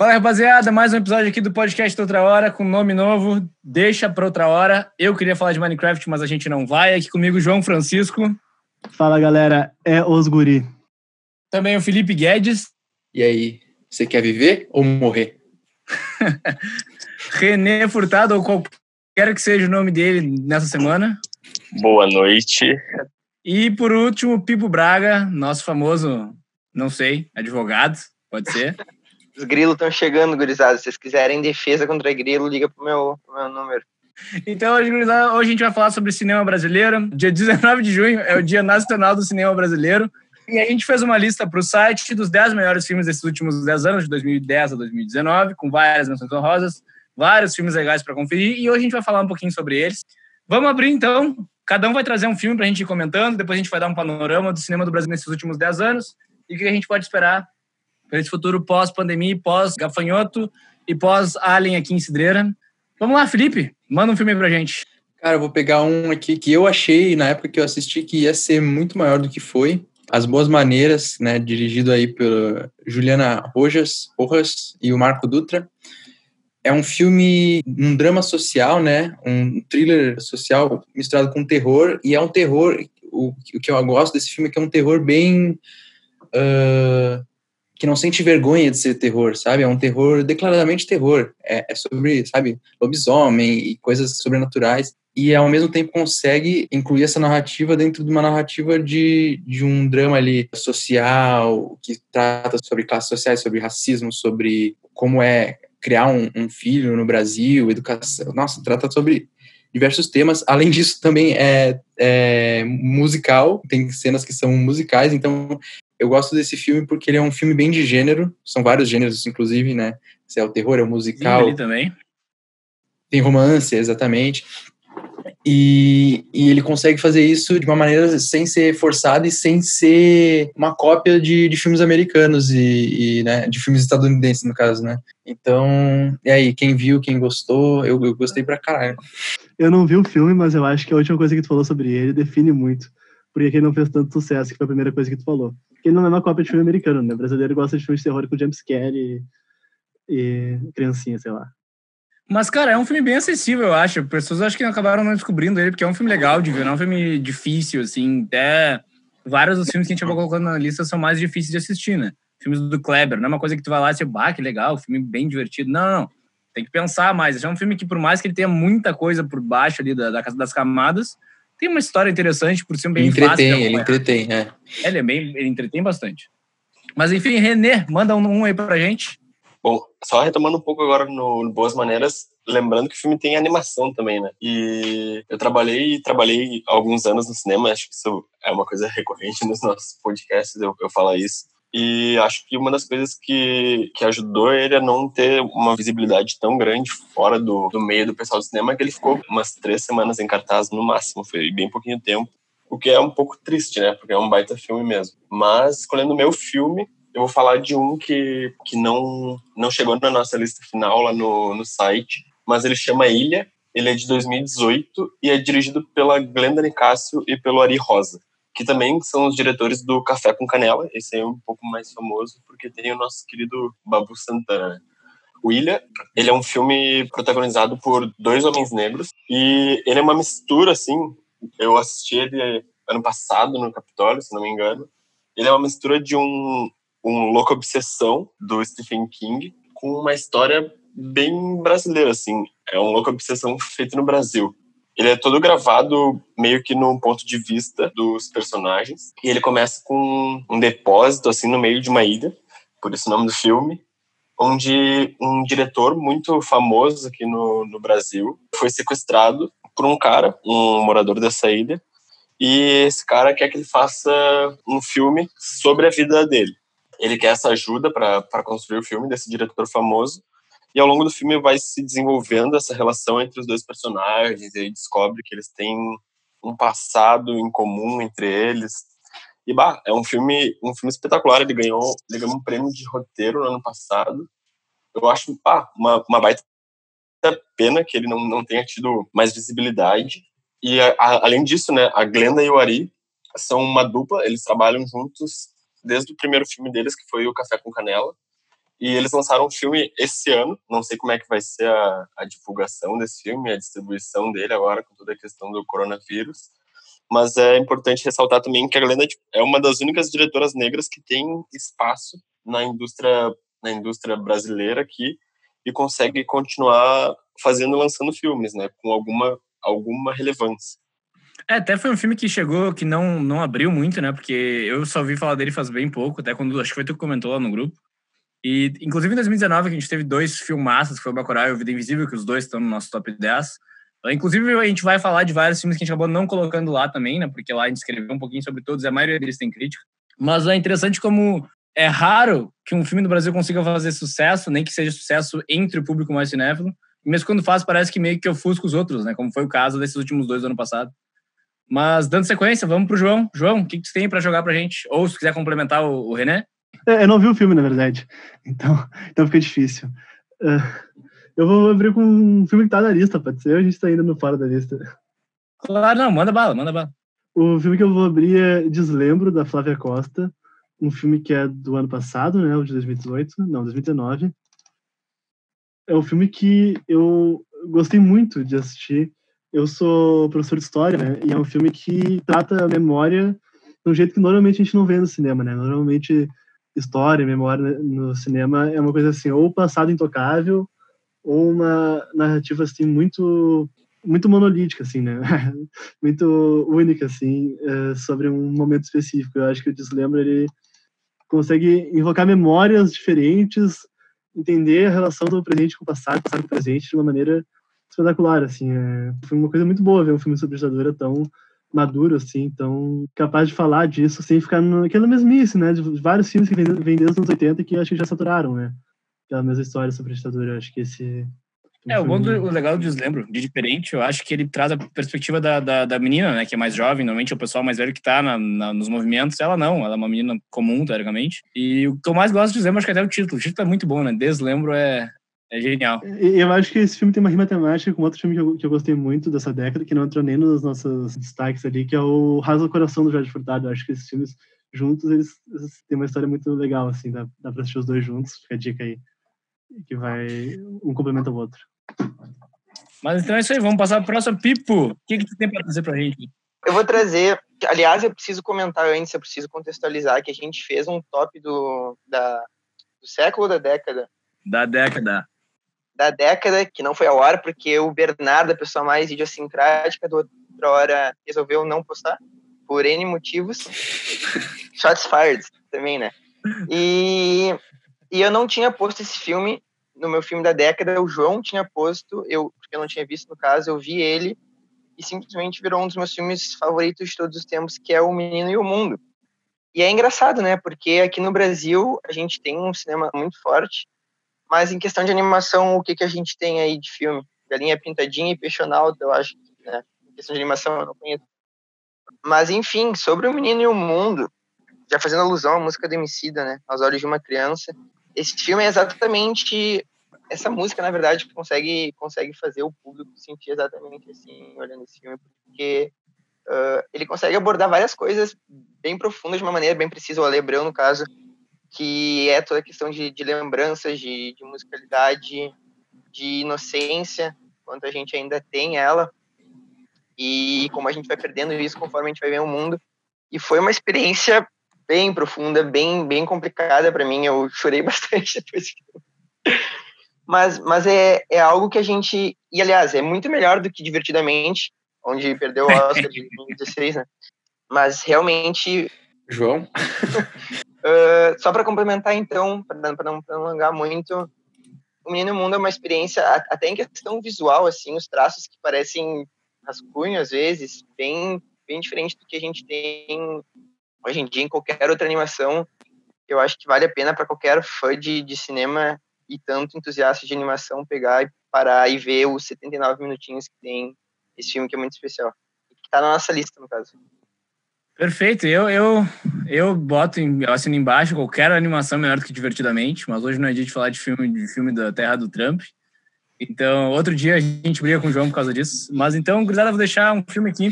Fala, rapaziada, mais um episódio aqui do podcast Outra Hora, com nome novo, Deixa para Outra Hora. Eu queria falar de Minecraft, mas a gente não vai. Aqui comigo, João Francisco. Fala, galera, é os guri. Também o Felipe Guedes. E aí, você quer viver ou morrer? René Furtado, ou qualquer que seja o nome dele nessa semana. Boa noite. E por último, Pipo Braga, nosso famoso, não sei, advogado, pode ser. Os grilos estão chegando, gurizada. Se vocês quiserem defesa contra grilo, liga pro meu, pro meu número. Então, hoje, hoje a gente vai falar sobre cinema brasileiro. Dia 19 de junho é o Dia Nacional do Cinema Brasileiro. E a gente fez uma lista para o site dos 10 melhores filmes desses últimos 10 anos, de 2010 a 2019, com várias menções honrosas, vários filmes legais para conferir. E hoje a gente vai falar um pouquinho sobre eles. Vamos abrir então. Cada um vai trazer um filme para a gente ir comentando. Depois a gente vai dar um panorama do cinema do Brasil nesses últimos 10 anos e o que a gente pode esperar para esse futuro pós-pandemia, pós-gafanhoto e pós-alien aqui em Cidreira. Vamos lá, Felipe, manda um filme pra gente. Cara, eu vou pegar um aqui que eu achei na época que eu assisti que ia ser muito maior do que foi. As Boas Maneiras, né, dirigido aí pela Juliana Rojas, Rojas e o Marco Dutra. É um filme, um drama social, né, um thriller social misturado com terror, e é um terror, o, o que eu gosto desse filme é que é um terror bem que não sente vergonha de ser terror, sabe? É um terror declaradamente terror. É, é, sobre, sabe, lobisomem e coisas sobrenaturais. E ao mesmo tempo consegue incluir essa narrativa dentro de uma narrativa de, de um drama ali social que trata sobre classes sociais, sobre racismo, sobre como é criar um, um filho no Brasil, educação. Nossa, trata sobre diversos temas. Além disso, também é, é, musical, tem cenas que são musicais, então eu gosto desse filme porque ele é um filme bem de gênero, são vários gêneros, inclusive, né? Se é o terror, é o musical. Sim, também. Tem romance, exatamente. E, e, ele consegue fazer isso de uma maneira sem ser forçado e sem ser uma cópia de, de filmes americanos e, e né, de filmes estadunidenses, no caso, né? Então, e aí, quem viu, quem gostou, eu, eu gostei pra caralho. Eu não vi o filme, mas eu acho que a última coisa que tu falou sobre ele define muito. Porque ele não fez tanto sucesso, que foi a primeira coisa que tu falou. Porque não é uma cópia de filme americano, né? O brasileiro gosta de filmes de terror com jumpscare e, e criancinha, sei lá. Mas, cara, é um filme bem acessível, eu acho. Pessoas acho que acabaram não descobrindo ele, porque é um filme legal de ver, não é um filme difícil, assim. Até vários dos filmes que a gente vai colocando na lista são mais difíceis de assistir, né? Filmes do Kleber, não é uma coisa que tu vai lá e você, bah, que legal, filme bem divertido. Não, não. Tem que pensar mais. É um filme que, por mais que ele tenha muita coisa por baixo ali da, das camadas, tem uma história interessante, por ser bem ele entretém, fácil. Ele entretém, é. Ele é bem, ele entretém bastante. Mas enfim, Renê, manda um, um aí pra gente. Bom, só retomando um pouco agora no, no, Boas Maneiras, lembrando que o filme tem animação também, né? E eu trabalhei trabalhei alguns anos no cinema, acho que isso é uma coisa recorrente nos nossos podcasts, eu, eu falo isso. E acho que uma das coisas que, que ajudou ele a não ter uma visibilidade tão grande fora do, do meio do pessoal do cinema é que ele ficou umas três semanas em cartaz no máximo, foi bem pouquinho tempo. O que é um pouco triste, né? Porque é um baita filme mesmo. Mas, escolhendo o meu filme, eu vou falar de um que, que não, não chegou na nossa lista final lá no, no site, mas ele chama Ilha. Ele é de 2018 e é dirigido pela Glenda Nicásio e pelo Ari Rosa que também são os diretores do Café com Canela. Esse é um pouco mais famoso porque tem o nosso querido Babu Santana. Né? O Ilha, ele é um filme protagonizado por dois homens negros e ele é uma mistura, assim, eu assisti ele ano passado no Capitólio, se não me engano. Ele é uma mistura de um, um Louco Obsessão, do Stephen King, com uma história bem brasileira, assim. É um Louco Obsessão feito no Brasil. Ele é todo gravado meio que no ponto de vista dos personagens. E ele começa com um depósito, assim, no meio de uma ilha, por isso o nome do filme, onde um diretor muito famoso aqui no, no Brasil foi sequestrado por um cara, um morador dessa ilha, e esse cara quer que ele faça um filme sobre a vida dele. Ele quer essa ajuda para construir o filme desse diretor famoso, e ao longo do filme vai se desenvolvendo essa relação entre os dois personagens, e aí descobre que eles têm um passado em comum entre eles. E bah, é um filme, um filme espetacular, ele ganhou, ele ganhou um prêmio de roteiro no ano passado. Eu acho, bah, uma, uma baita pena que ele não, não tenha tido mais visibilidade. E a, a, além disso, né, a Glenda e o Ari são uma dupla, eles trabalham juntos desde o primeiro filme deles, que foi o Café com Canela. E eles lançaram um filme esse ano. Não sei como é que vai ser a, a divulgação desse filme, a distribuição dele agora, com toda a questão do coronavírus. Mas é importante ressaltar também que a Glenda tipo, é uma das únicas diretoras negras que tem espaço na indústria, na indústria brasileira aqui e consegue continuar fazendo, lançando filmes, né, com alguma, alguma relevância. É, até foi um filme que chegou, que não, não abriu muito, né? Porque eu só ouvi falar dele faz bem pouco, até quando acho que foi tu que comentou lá no grupo. E, inclusive, em 2019, que a gente teve dois filmaços, que foi o Bacurau e o Vida Invisível, que os dois estão no nosso top 10. Inclusive, a gente vai falar de vários filmes que a gente acabou não colocando lá também, né? Porque lá a gente escreveu um pouquinho sobre todos, e a maioria deles tem crítica. Mas é interessante como é raro que um filme do Brasil consiga fazer sucesso, nem que seja sucesso entre o público mais cinéfilo. Mesmo quando faz, parece que meio que ofusca os outros, né? Como foi o caso desses últimos dois do ano passado. Mas, dando sequência, vamos pro João. João, o que, que você tem para jogar pra gente? Ou se quiser complementar o, o René? É, eu não vi o filme, na verdade. Então, então fica difícil. Uh, eu vou abrir com um filme que tá na lista, pode ser? Ou a gente tá ainda no fora da lista? Claro, não, manda bala, manda bala. O filme que eu vou abrir é Deslembro, da Flávia Costa. Um filme que é do ano passado, né? O de 2018. Não, 2019. É um filme que eu gostei muito de assistir. Eu sou professor de história, né? E é um filme que trata a memória de um jeito que normalmente a gente não vê no cinema, né? Normalmente história, memória no cinema é uma coisa assim, ou passado intocável, ou uma narrativa assim muito muito monolítica assim, né? muito única assim, é, sobre um momento específico. Eu acho que o Deslembra ele consegue invocar memórias diferentes, entender a relação do presente com o passado, passado com o presente de uma maneira espetacular, assim. É, foi uma coisa muito boa ver um filme sobre ditadura tão maduro, assim, tão capaz de falar disso sem ficar naquela mesmice, né? De vários filmes que vêm desde os anos 80 que acho que já saturaram, né? Aquela mesma história sobre a ditadura. Acho que esse. É, o, bom do, o legal do Deslembro, de diferente, eu acho que ele traz a perspectiva da, da, da menina, né, que é mais jovem, normalmente é o pessoal mais velho que tá na, na, nos movimentos, ela não, ela é uma menina comum, teoricamente. E o que eu mais gosto de Deslembro, acho que até o título, o título é muito bom, né, Deslembro é, é genial. Eu acho que esse filme tem uma rima temática com outro filme que eu, que eu gostei muito dessa década, que não entrou nem nos nossos destaques ali, que é o Rasa do Coração do Jorge Furtado. Eu acho que esses filmes juntos, eles, eles têm uma história muito legal, assim, dá, dá pra assistir os dois juntos, fica a dica aí, que vai, um complementa o outro. Mas então é isso aí, vamos passar para o próximo. Pipo, o que, que tu tem para trazer pra gente? Eu vou trazer, aliás, eu preciso comentar antes, eu preciso contextualizar que a gente fez um top do, da, do século ou da década? Da década da década, que não foi a hora, porque o Bernardo, a pessoa mais idiosincrática, do outra hora resolveu não postar, por N motivos. Shots fired também, né? E, e eu não tinha posto esse filme no meu filme da década, o João tinha posto, eu, porque eu não tinha visto no caso, eu vi ele e simplesmente virou um dos meus filmes favoritos de todos os tempos, que é O Menino e o Mundo. E é engraçado, né? Porque aqui no Brasil a gente tem um cinema muito forte, mas em questão de animação, o que, que a gente tem aí de filme? Galinha Pintadinha e Peixonauta, eu acho. Né? Em questão de animação, eu não conheço. Mas, enfim, sobre o Menino e o Mundo, já fazendo alusão à música do Emicida, né? Aos Olhos de uma Criança. Esse filme é exatamente... Essa música, na verdade, consegue, consegue fazer o público sentir exatamente assim, olhando esse filme, porque uh, ele consegue abordar várias coisas bem profundas de uma maneira bem precisa. O Ale Abreu, no caso, que é toda a questão de, de lembranças, de, de, musicalidade, de inocência, quanto a gente ainda tem ela, e como a gente vai perdendo isso conforme a gente vai ver o mundo. E foi uma experiência bem profunda, bem, bem complicada para mim, eu chorei bastante depois. Mas, mas é, é algo que a gente. E, aliás, é muito melhor do que Divertidamente, onde perdeu o Oscar de 2016, né? Mas realmente. João? Uh, só para complementar, então, para não prolongar muito, o Menino Mundo é uma experiência, até em questão visual, assim, os traços que parecem rascunho, às vezes, bem, bem diferente do que a gente tem hoje em dia em qualquer outra animação. Eu acho que vale a pena para qualquer fã de, de cinema e tanto entusiasta de animação pegar e parar e ver os 79 minutinhos que tem esse filme que é muito especial. Que está na nossa lista, no caso. Perfeito. Eu, eu, eu boto, em, eu assino embaixo qualquer animação melhor do que divertidamente, mas hoje não é dia de falar de filme, de filme da Terra do Trump. Então, outro dia a gente briga com o João por causa disso. Mas então, gurizada, vou deixar um filme aqui,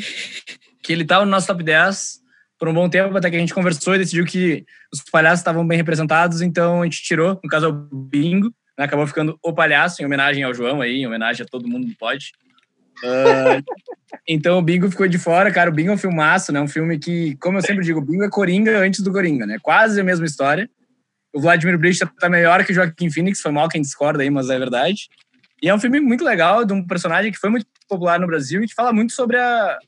que ele tá no nosso top 10, por um bom tempo, até que a gente conversou e decidiu que os palhaços estavam bem representados, então a gente tirou, no caso, o bingo, né? acabou ficando o palhaço, em homenagem ao João aí, em homenagem a todo mundo pode. Uh, então o Bingo ficou de fora, cara. O Bingo é um filmaço, né? Um filme que, como eu sempre digo, o Bingo é Coringa antes do Coringa, né? Quase a mesma história. O Vladimir Brista tá melhor que o Joaquim Phoenix, foi mal quem discorda aí, mas é verdade. E é um filme muito legal, de um personagem que foi muito popular no Brasil e que fala muito sobre a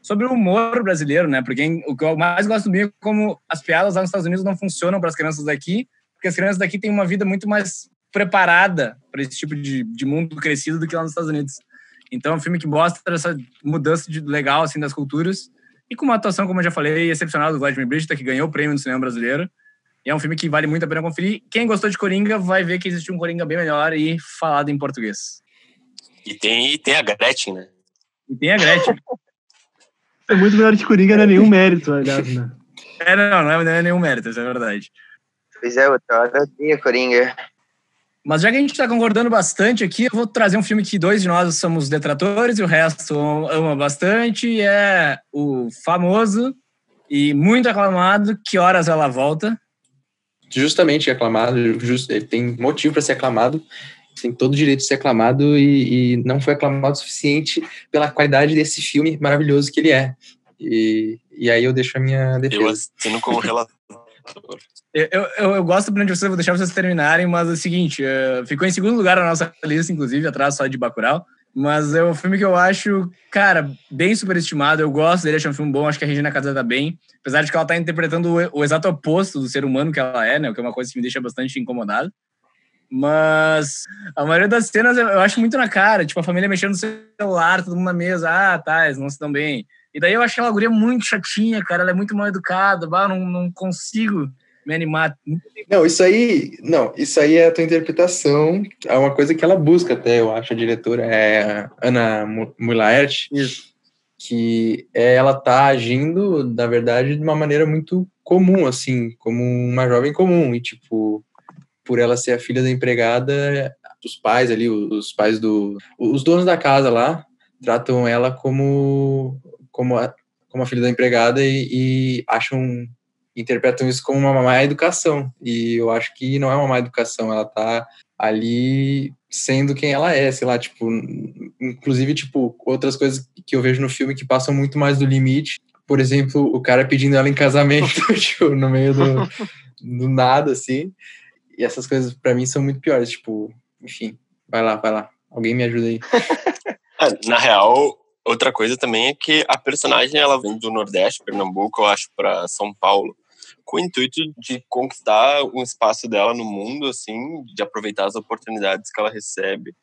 sobre o humor brasileiro, né? Porque o que eu mais gosto do Bingo é como as piadas lá nos Estados Unidos não funcionam para as crianças daqui, porque as crianças daqui têm uma vida muito mais preparada para esse tipo de, de mundo crescido do que lá nos Estados Unidos. Então é um filme que mostra essa mudança de, legal assim das culturas e com uma atuação, como eu já falei, excepcional do Vladimir Brista, que ganhou o prêmio no cinema brasileiro. E é um filme que vale muito a pena conferir. Quem gostou de Coringa vai ver que existe um Coringa bem melhor e falado em português. E tem, e tem a Gretchen, né? E tem a Gretchen. é muito melhor que Coringa, não é nenhum mérito, aliás, né? É, não, não é, não é nenhum mérito, isso é verdade. Pois é, outra hora eu Coringa. Mas já que a gente está concordando bastante aqui, eu vou trazer um filme que dois de nós somos detratores e o resto ama bastante. É o famoso e muito aclamado Que Horas Ela Volta. Justamente aclamado, just, ele tem motivo para ser aclamado, tem todo o direito de ser aclamado e, e, não foi aclamado o suficiente pela qualidade desse filme maravilhoso que ele é. E, e aí eu deixo a minha defesa. Eu assino como relator. Eu, eu, eu gosto de vocês, vou deixar vocês terminarem, mas é o seguinte, uh, ficou em segundo lugar na nossa lista, inclusive, atrás só de Bacurau. Mas é um filme que eu acho, cara, bem superestimado. Eu gosto dele, acho um filme bom. Acho que a Regina Casé tá bem. Apesar de que ela tá interpretando o, o, exato oposto do ser humano que ela é, né? O que é uma coisa que me deixa bastante incomodado. Mas a maioria das cenas eu acho muito na cara. Tipo, a família mexendo no celular, todo mundo na mesa. Ah, tá, eles não se dão bem. E daí eu acho aquela guria muito chatinha, cara. Ela é muito mal educada. Bah, não, não consigo me animar. Não, isso aí, não, isso aí é a tua interpretação, é uma coisa que ela busca até, eu acho, a diretora é a Ana Mulaert, que é, ela tá agindo, na verdade, de uma maneira muito comum, assim, como uma jovem comum, e tipo, por ela ser a filha da empregada, os pais ali, os pais do, os donos da casa lá, tratam ela como como a, como a filha da empregada e, e acham interpretam isso como uma má educação. E eu acho que não é uma má educação, ela tá ali sendo quem ela é, sei lá, tipo, inclusive, tipo, outras coisas que eu vejo no filme que passam muito mais do limite. Por exemplo, o cara pedindo ela em casamento, tipo, no meio do, do nada, assim. E essas coisas, para mim, são muito piores, tipo, enfim, vai lá, vai lá. Alguém me ajuda aí. É, na real, outra coisa também é que a personagem, ela vem do Nordeste, Pernambuco, eu acho, para São Paulo com o intuito de conquistar um espaço dela no mundo, assim, de aproveitar as oportunidades que ela recebe.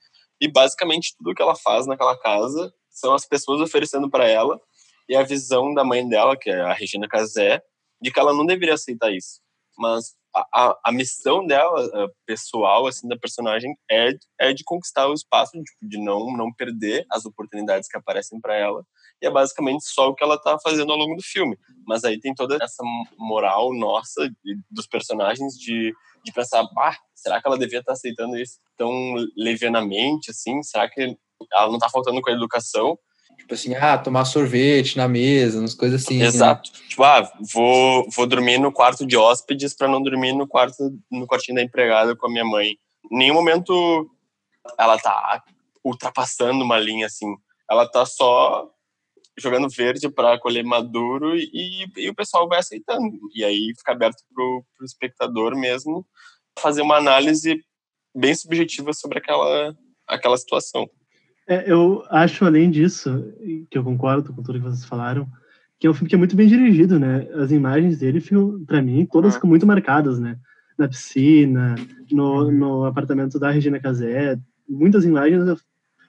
E basicamente tudo que ela faz naquela casa são as pessoas oferecendo para ela e a visão da mãe dela, que é a Regina Casé, de que ela não deveria aceitar isso. Mas a, a, missão dela, pessoal, assim, da personagem, é, é de conquistar o espaço, tipo, de não, não perder as oportunidades que aparecem para ela. E é basicamente só o que ela tá fazendo ao longo do filme. Mas aí tem toda essa moral nossa, dos personagens, de, de pensar, ah, será que ela devia estar tá aceitando isso tão levianamente, assim? Será que ela não tá faltando com a educação? Tipo assim, ah, tomar sorvete na mesa, umas coisas assim. Né? Exato. Né? Tipo, ah, vou, vou dormir no quarto de hóspedes para não dormir no quarto no quartinho da empregada com a minha mãe. Em nenhum momento ela tá ultrapassando uma linha assim. Ela tá só jogando verde para colher maduro e, e, o pessoal vai aceitando. E aí fica aberto pro, pro espectador mesmo fazer uma análise bem subjetiva sobre aquela, aquela situação. É, eu acho, além disso, que eu concordo com tudo que vocês falaram, que é um filme que é muito bem dirigido, né? As imagens dele, para mim, todas uhum. ficam muito marcadas, né? Na piscina, no, uhum. no apartamento da Regina Casé, muitas imagens. Eu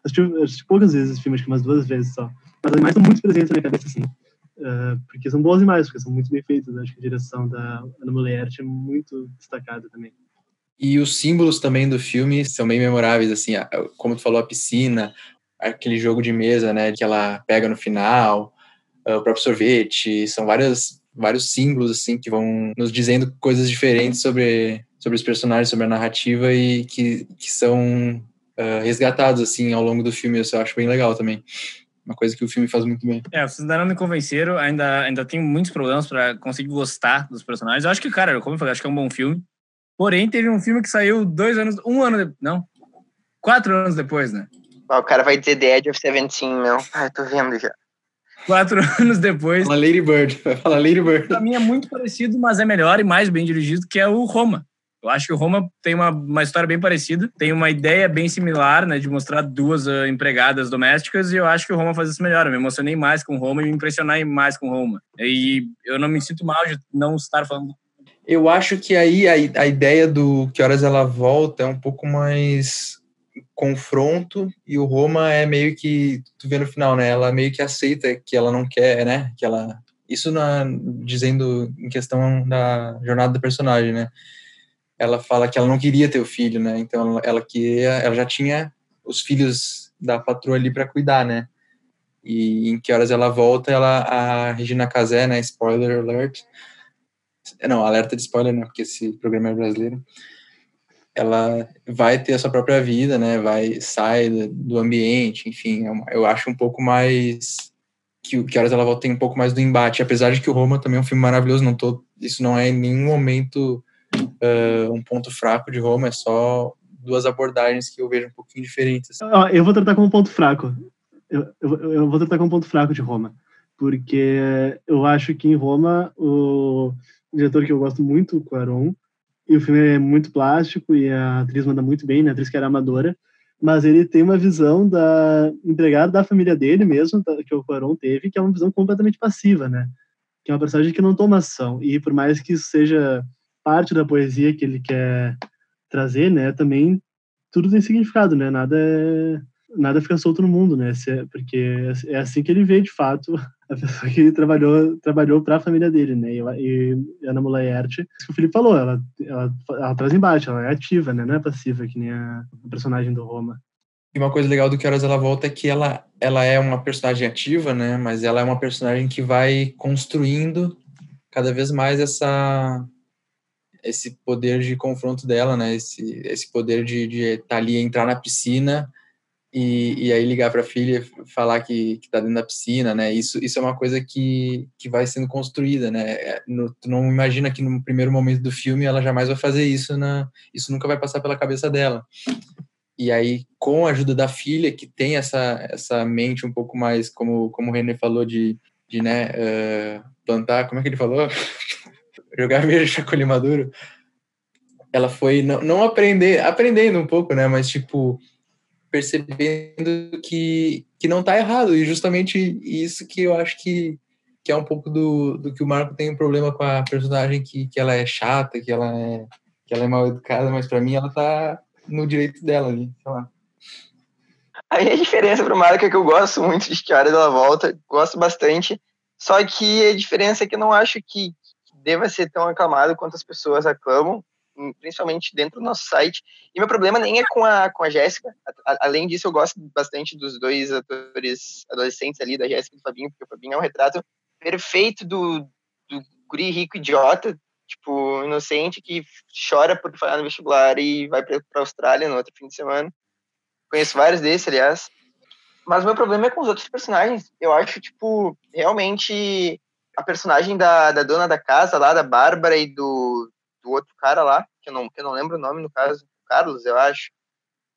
assisti, eu assisti poucas vezes esse filme, acho que umas duas vezes só. Mas as imagens estão muito presentes na minha cabeça, assim. Uh, porque são boas imagens, porque são muito bem feitas. Acho que a direção da Ana Mulher é muito destacada também. E os símbolos também do filme são bem memoráveis, assim, como tu falou, a piscina, aquele jogo de mesa, né, que ela pega no final, o próprio sorvete, são vários, vários símbolos, assim, que vão nos dizendo coisas diferentes sobre, sobre os personagens, sobre a narrativa e que, que são uh, resgatados, assim, ao longo do filme, isso eu acho bem legal também. uma coisa que o filme faz muito bem. É, vocês ainda não me convenceram, ainda, ainda tenho muitos problemas para conseguir gostar dos personagens. Eu acho que, cara, como eu falei, acho que é um bom filme. Porém, teve um filme que saiu dois anos, um ano, de, não, quatro anos depois, né? o cara vai dizer The Edge of Seventeen, meu. Ah, tô vendo já. Quatro anos depois. Fala Lady Bird, vai falar Lady Bird. Pra mim é muito parecido, mas é melhor e mais bem dirigido, que é o Roma. Eu acho que o Roma tem uma, uma história bem parecida, tem uma ideia bem similar, né, de mostrar duas uh, empregadas domésticas, e eu acho que o Roma faz isso melhor. Eu me emocionei mais com o Roma e me impressionei mais com o Roma. E eu não me sinto mal de não estar falando. Eu acho que aí a, a ideia do Que Horas Ela Volta é um pouco mais confronto e o Roma é meio que tu vê no final, né? Ela meio que aceita que ela não quer, né? Que ela isso na dizendo em questão da jornada do personagem, né? ela fala que ela não queria ter o filho, né? Então ela, queria, ela já tinha os filhos da patroa ali para cuidar, né? E em que horas ela volta, ela a Regina Casé, né? Spoiler alert. Não, alerta de spoiler, né? Porque esse programa é brasileiro. Ela vai ter a sua própria vida, né? Vai sai do ambiente, enfim. É eu acho um pouco mais que, que horas ela volta tem um pouco mais do embate, apesar de que o Roma também é um filme maravilhoso. Não tô, isso não é em nenhum momento uh, um ponto fraco de Roma, é só duas abordagens que eu vejo um pouquinho diferentes. Eu vou tratar como ponto fraco. Eu, eu, eu, vou tratar como ponto fraco de Roma, porque eu acho que em Roma o diretor que eu gosto muito, o Quaron, e o filme é muito plástico e a atriz manda muito bem, né? a atriz que era amadora, mas ele tem uma visão da empregada da família dele mesmo, que o Quaron teve, que é uma visão completamente passiva, né? Que é uma personagem que não toma ação. E por mais que isso seja parte da poesia que ele quer trazer, né, também tudo tem significado, né? Nada é, nada fica solto no mundo, né? É, porque é assim que ele vê de fato a pessoa que trabalhou trabalhou para a família dele, né? E, e Ana Mulayert, que o Felipe falou, ela, ela, ela traz embaixo, ela é ativa, né? Não é passiva que nem a, a personagem do Roma. E uma coisa legal do Que Horas Ela Volta é que ela, ela é uma personagem ativa, né? Mas ela é uma personagem que vai construindo cada vez mais essa esse poder de confronto dela, né? Esse, esse poder de, de estar tá ali, entrar na piscina e, e aí ligar para a filha falar que, que tá dentro da piscina, né? Isso, isso é uma coisa que, que vai sendo construída, né? É, no, tu não imagina que no primeiro momento do filme ela jamais vai fazer isso, na, isso nunca vai passar pela cabeça dela. E aí, com a ajuda da filha, que tem essa, essa mente um pouco mais, como, como o René falou, de, de né, uh, plantar, como é que ele falou? jogar verde chacoalho maduro, ela foi não, não aprender, aprendendo um pouco, né? Mas tipo percebendo que, que não tá errado. E justamente isso que eu acho que, que é um pouco do, do que o Marco tem um problema com a personagem que, que ela é chata, que ela é que ela é mal educada, mas para mim ela tá no direito dela ali, sei lá. A minha diferença pro Marco é que eu gosto muito de que a hora dela volta, gosto bastante, só que a diferença é que eu não acho que, deva ser tão aclamado quanto as pessoas aclamam, principalmente dentro do nosso site. E meu problema nem é com a, com a Jéssica. Além disso, eu gosto bastante dos dois atores adolescentes ali, da Jéssica e do Fabinho, porque o Fabinho é um retrato perfeito do, do guri rico idiota, tipo, inocente, que chora por falhar no vestibular e vai para a Austrália no outro fim de semana. Conheço vários desses, aliás. Mas meu problema é com os outros personagens. Eu acho, tipo, realmente a personagem da, da dona da casa lá, da Bárbara e do, do outro cara lá, que eu, não, que eu não lembro o nome no caso, Carlos, eu acho.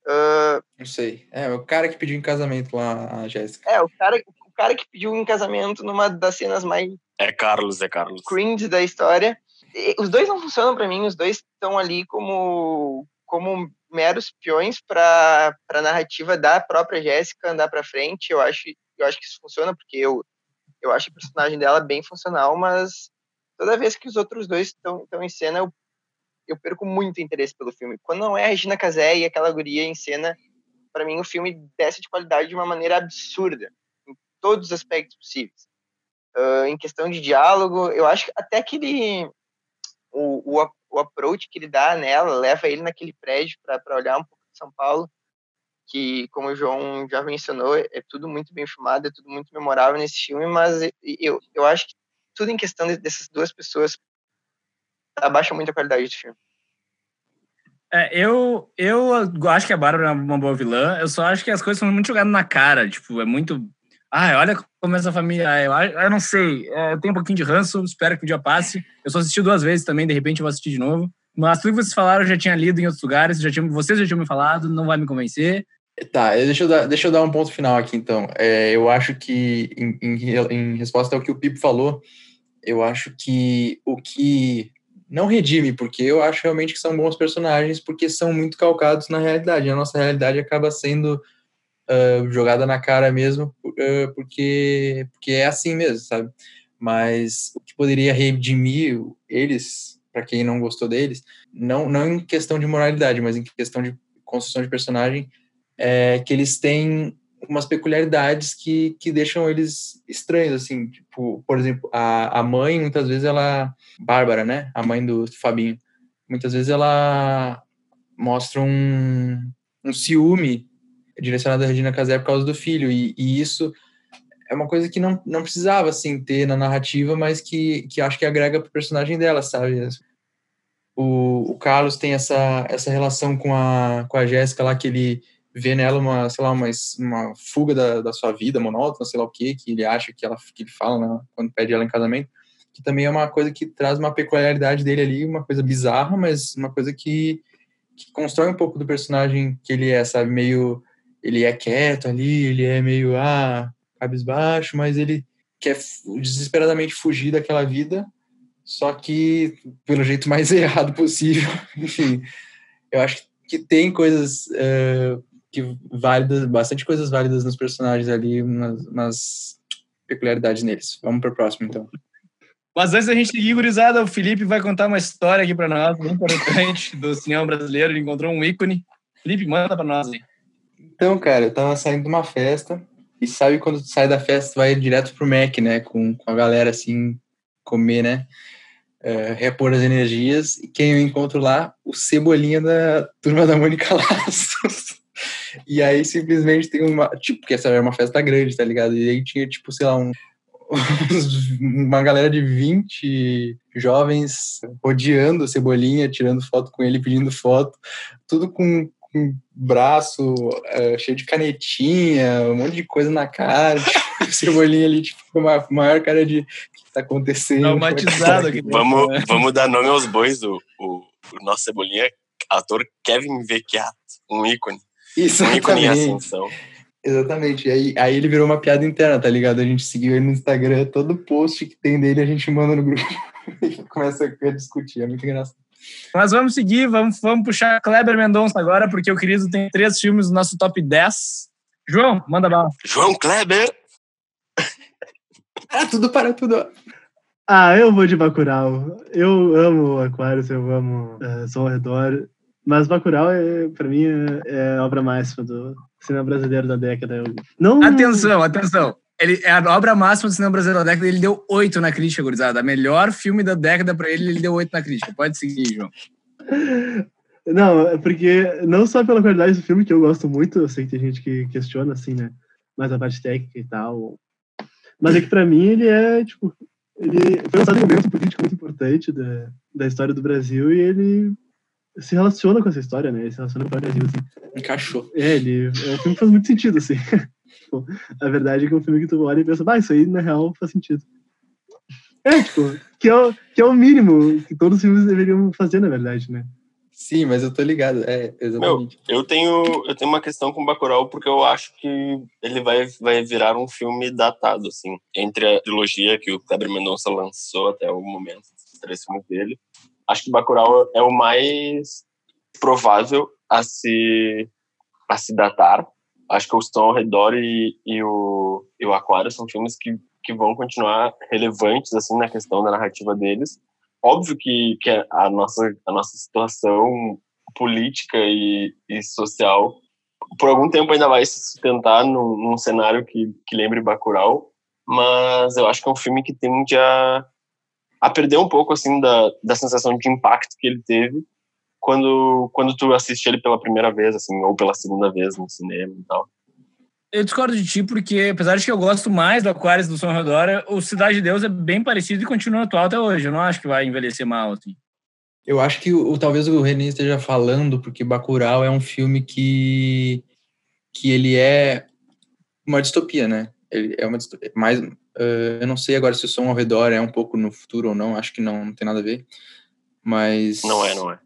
Uh, não sei. É, o cara que pediu em casamento lá, a Jéssica. É, o cara, o cara que pediu em casamento numa das cenas mais. É Carlos, é Carlos. Cringe da história. E, os dois não funcionam para mim, os dois estão ali como, como meros peões para a narrativa da própria Jéssica andar para frente. Eu acho, eu acho que isso funciona, porque eu, eu acho a personagem dela bem funcional, mas toda vez que os outros dois estão em cena, eu, eu perco muito interesse pelo filme. Quando não é a Regina Casé e aquela guria em cena, para mim o filme desce de qualidade de uma maneira absurda, em todos os aspectos possíveis. Uh, em questão de diálogo, eu acho que até que ele, o, o, o approach que ele dá nela, leva ele naquele prédio para olhar um pouco de São Paulo, que, como o João já mencionou, é tudo muito bem filmado, é tudo muito memorável nesse filme, mas eu, eu acho que tudo em questão dessas duas pessoas abaixa muito a qualidade do filme. É, eu, eu acho que a Bárbara é uma boa vilã, eu só acho que as coisas são muito jogadas na cara, tipo, é muito... Ah, olha como essa família é. Eu, eu não sei. É, eu tenho um pouquinho de ranço, espero que o dia passe. Eu só assisti duas vezes também, de repente eu vou assistir de novo. Mas tudo que vocês falaram eu já tinha lido em outros lugares, já tinha, vocês já tinham me falado, não vai me convencer. Tá, deixa eu dar, deixa eu dar um ponto final aqui, então. É, eu acho que, em, em, em, resposta ao que o Pipo falou, eu acho que o que não redime, porque eu acho realmente que são bons personagens, porque são muito calcados na realidade. A nossa realidade acaba sendo uh, jogada na cara mesmo, uh, porque, porque é assim mesmo, sabe? Mas o que poderia redimir eles, para quem não gostou deles, não, não em questão de moralidade, mas em questão de construção de personagem, é, que eles têm umas peculiaridades que, que deixam eles estranhos, assim, tipo, por exemplo, a, a mãe, muitas vezes ela, Bárbara, né, a mãe do Fabinho, muitas vezes ela mostra um, um ciúme direcionado à Regina Casé por causa do filho, e, e, isso é uma coisa que não, não precisava, assim, ter na narrativa, mas que, que acho que agrega pro personagem dela, sabe? O, o Carlos tem essa, essa relação com a, com a Jéssica lá, que ele vê nela uma, sei lá, uma, uma fuga da, da sua vida monótona, sei lá o que, que ele acha que ela que ele fala né, quando pede ela em casamento, que também é uma coisa que traz uma peculiaridade dele ali, uma coisa bizarra, mas uma coisa que, que constrói um pouco do personagem que ele é, sabe, meio ele é quieto ali, ele é meio ah, cabisbaixo, mas ele quer desesperadamente fugir daquela vida, só que pelo jeito mais errado possível. Enfim, eu acho que tem coisas uh, que válidas, bastante coisas válidas nos personagens ali, umas, umas peculiaridades neles. Vamos para o próximo, então. Mas antes da gente seguir, gurizada, o Felipe vai contar uma história aqui para nós, muito importante, do cinema brasileiro. Ele encontrou um ícone. Felipe, manda para nós aí. Então, cara, eu tava saindo de uma festa, e sabe quando tu sai da festa, tu vai direto pro Mac, né, com, com a galera, assim, comer, né, uh, repor as energias, e quem eu encontro lá? O Cebolinha da Turma da Mônica Laços. E aí simplesmente tem uma. Tipo, porque essa era uma festa grande, tá ligado? E aí tinha, tipo, sei lá, um, uma galera de 20 jovens rodeando a Cebolinha, tirando foto com ele, pedindo foto, tudo com, com braço é, cheio de canetinha, um monte de coisa na cara, tipo, Cebolinha ali, tipo, com uma maior cara de o que tá acontecendo. Traumatizado aqui. vamos, vamos dar nome aos bois, do o, o nosso Cebolinha, ator Kevin Vecchiato, um ícone. Um ícone em ascensão. Exatamente. E aí, aí ele virou uma piada interna, tá ligado? A gente seguiu ele no Instagram, todo post que tem dele a gente manda no grupo e começa a discutir. É muito engraçado. Mas vamos seguir, vamos, vamos puxar Kleber Mendonça agora, porque o querido tem três filmes no nosso top 10. João, manda bala. João Kleber! ah, tudo para tudo. Ah, eu vou de Bacurau. Eu amo Aquarius, eu amo uh, Som ao Redor. Mas Bacurau, é, pra mim, é, é a obra máxima do cinema brasileiro da década. Não... Atenção, atenção. Ele, é a obra máxima do cinema brasileiro da década, ele deu oito na crítica, gurizada. Melhor filme da década pra ele, ele deu oito na crítica. Pode seguir, João. Não, é porque não só pela qualidade do filme, que eu gosto muito, eu sei que tem gente que questiona, assim, né? Mais a parte técnica e tal. Mas é que pra mim ele é, tipo, ele foi lançado em um momento político muito importante da, da história do Brasil e ele se relaciona com essa história, né? Ele se relaciona com o Brasil, assim. Encaixou. É, ele, é um filme que faz muito sentido, assim. tipo, a verdade é que é um filme que tu olha e pensa, ah, isso aí, na real, faz sentido. É, tipo, que é, o, que é o mínimo que todos os filmes deveriam fazer, na verdade, né? Sim, mas eu tô ligado, é, exatamente. Meu, eu tenho, eu tenho uma questão com Bacurau porque eu acho que ele vai, vai virar um filme datado, assim, entre a trilogia que o Kleber Mendonça lançou até o momento, os três filmes dele, acho que Bacurau é o mais provável a se, a se datar. Acho que o Estão ao Redor e, e, o, e o Aquário são filmes que, que vão continuar relevantes assim na questão da narrativa deles. Óbvio que, que a, nossa, a nossa situação política e, e social por algum tempo ainda vai se sustentar num, num cenário que, que lembre Bacurau, mas eu acho que é um filme que tende a, a perder um pouco assim da, da sensação de impacto que ele teve quando quando tu assiste ele pela primeira vez assim ou pela segunda vez no cinema e tal. Eu discordo de ti porque apesar de que eu gosto mais do Aquarius do São Redora, o Cidade de Deus é bem parecido e continua atual até hoje. Eu não acho que vai envelhecer mal assim. Eu acho que o, talvez o René esteja falando porque Bacurau é um filme que que ele é uma distopia, né? Ele é uma mais uh, eu não sei agora se o som ao redor é um pouco no futuro ou não, acho que não, não tem nada a ver. Mas Não é, não é.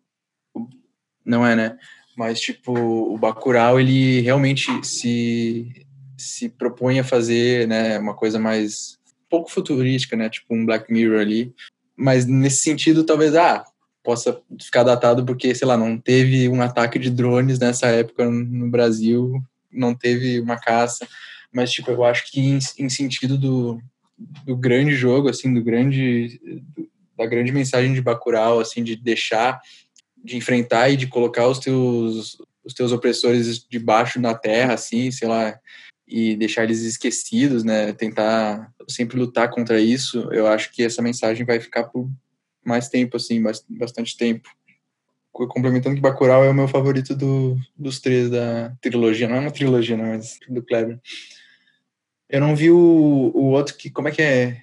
Não é, né? Mas tipo, o Bacurau ele realmente se se propõe a fazer, né, uma coisa mais pouco futurística, né, tipo um Black Mirror ali. Mas nesse sentido, talvez ah, possa ficar datado porque, sei lá, não teve um ataque de drones nessa época no Brasil, não teve uma caça, mas tipo, eu acho que em, em sentido do, do grande jogo, assim, do grande do, da grande mensagem de Bacurau, assim, de deixar de enfrentar e de colocar os teus os teus opressores debaixo da terra, assim, sei lá, e deixar eles esquecidos, né? Tentar sempre lutar contra isso. Eu acho que essa mensagem vai ficar por mais tempo, assim, bastante tempo. Complementando que Bacurau é o meu favorito do, dos três da trilogia. Não é uma trilogia, não, mas do Kleber. Eu não vi o, o outro que. Como é que é?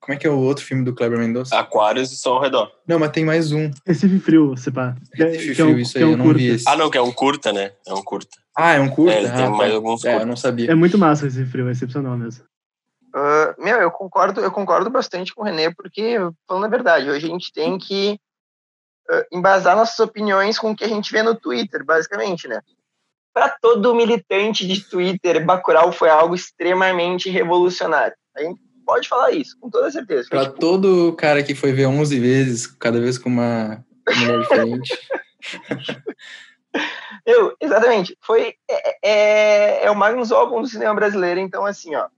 Como é que é o outro filme do Kleber Mendonça? Aquários e Som ao Redor. Não, mas tem mais um. Recife Frio, você pá. Recife Frio, é um, isso aí, é um eu não curta. vi esse. Ah, não, que é um curta, né? É um curta. Ah, é um curta? É, ele tem ah, mais tá. alguns É, eu não sabia. É muito massa o Recife Frio, é excepcional mesmo. Ah, meu, eu concordo, eu concordo bastante com o Renê, porque, falando a verdade, hoje a gente tem que ah, embasar nossas opiniões com o que a gente vê no Twitter, basicamente, né? Para todo militante de Twitter, Bacurau foi algo extremamente revolucionário. A gente pode falar isso, com toda certeza. Pra tipo, todo cara que foi ver 11 vezes, cada vez com uma mulher diferente. Eu, exatamente. Foi é, é, é o Magnus Opus do cinema brasileiro, então assim, ó.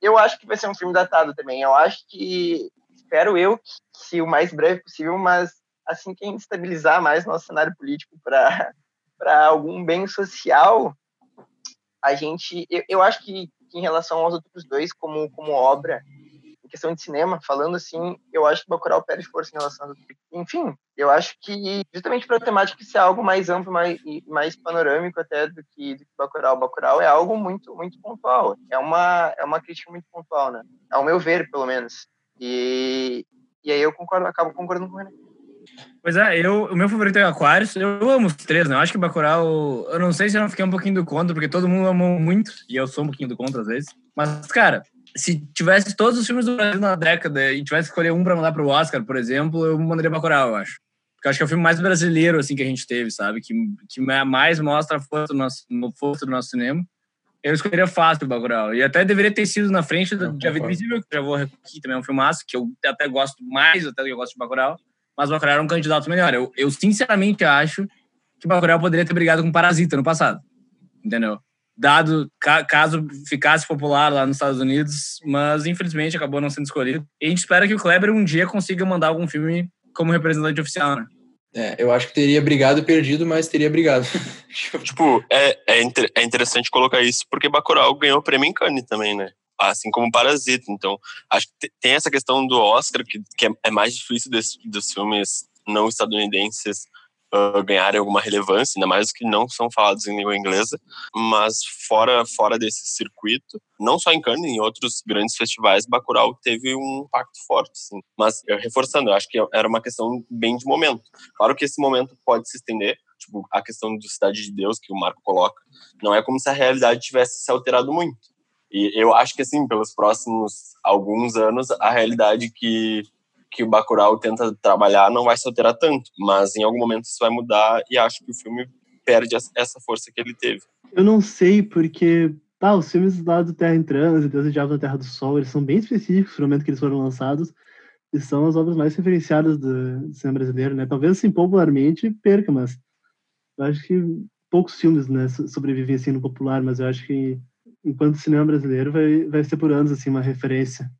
Eu acho que vai ser um filme datado também. Eu acho que espero eu que, se o mais breve possível, mas assim que a gente estabilizar mais nosso cenário político para para algum bem social, a gente eu, eu acho que, que em relação aos outros dois como como obra em questão de cinema, falando assim, eu acho que Bacurau perde força em relação. Enfim, eu acho que justamente para a temática ser algo mais amplo, mais, mais panorâmico até do que, do que Bacurau. Bacurau é algo muito, muito pontual. É uma, é uma crítica muito pontual, né? Ao meu ver, pelo menos. E, e aí eu concordo, acabo concordando com ele. Pois é, eu, o meu favorito é o Aquarius. Eu amo os três, né? Eu acho que Bacurau... Eu não sei se eu não fiquei um pouquinho do contra, porque todo mundo amou muito, e eu sou um pouquinho do contra às vezes. Mas, cara, se tivesse todos os filmes do Brasil na década e tivesse que escolher um pra mandar pro Oscar, por exemplo, eu mandaria Bacurau, eu acho. Porque eu acho que é o filme mais brasileiro, assim, que a gente teve, sabe? Que, que mais mostra a força do nosso, no força do nosso cinema. Eu escolheria fácil o Bacurau. E até deveria ter sido na frente do, de A Vida. Invisível, que já vou aqui também é um filmaço, que eu até gosto mais até do que eu gosto de Bacurau. Mas Bacurau era um candidato melhor. Eu, eu sinceramente acho que Bacurau poderia ter brigado com Parasita no passado. Entendeu? Dado, ca- caso ficasse popular lá nos Estados Unidos, mas infelizmente acabou não sendo escolhido. E a gente espera que o Kleber um dia consiga mandar algum filme como representante oficial, né? É, eu acho que teria brigado e perdido, mas teria brigado. Tipo, é, é, inter- é interessante colocar isso porque Bacurau ganhou o prêmio em Cannes também, né? Assim como Parasita. Então, acho que te- tem essa questão do Oscar, que, que é, é mais difícil des- dos filmes não estadunidenses ah, ganharem alguma relevância, ainda mais os que não são falados em língua inglesa. Mas fora, fora desse circuito, não só em Cannes, em outros grandes festivais, Bacurau teve um impacto forte, sim. Mas, eu, reforçando, eu acho que era uma questão bem de momento. Claro que esse momento pode se estender, tipo, a questão do Cidade de Deus, que o Marco coloca, não é como se a realidade tivesse se alterado muito. E eu acho que, assim, pelos próximos alguns anos, a realidade que, que o Bacurau tenta trabalhar não vai se alterar tanto, mas em algum momento isso vai mudar e acho que o filme perde essa- força que ele teve. Eu não sei, porque tá, os filmes lá do Terra em Trânsito, Deus e Diabo da Terra do Sol, eles são bem específicos no momento que eles foram lançados e são as obras mais referenciadas do, cinema brasileiro, né? Talvez, assim, popularmente perca, mas eu acho que poucos filmes, né, so- sobrevivem assim no popular, mas eu acho que enquanto cinema brasileiro vai, vai ser por anos, assim, uma referência.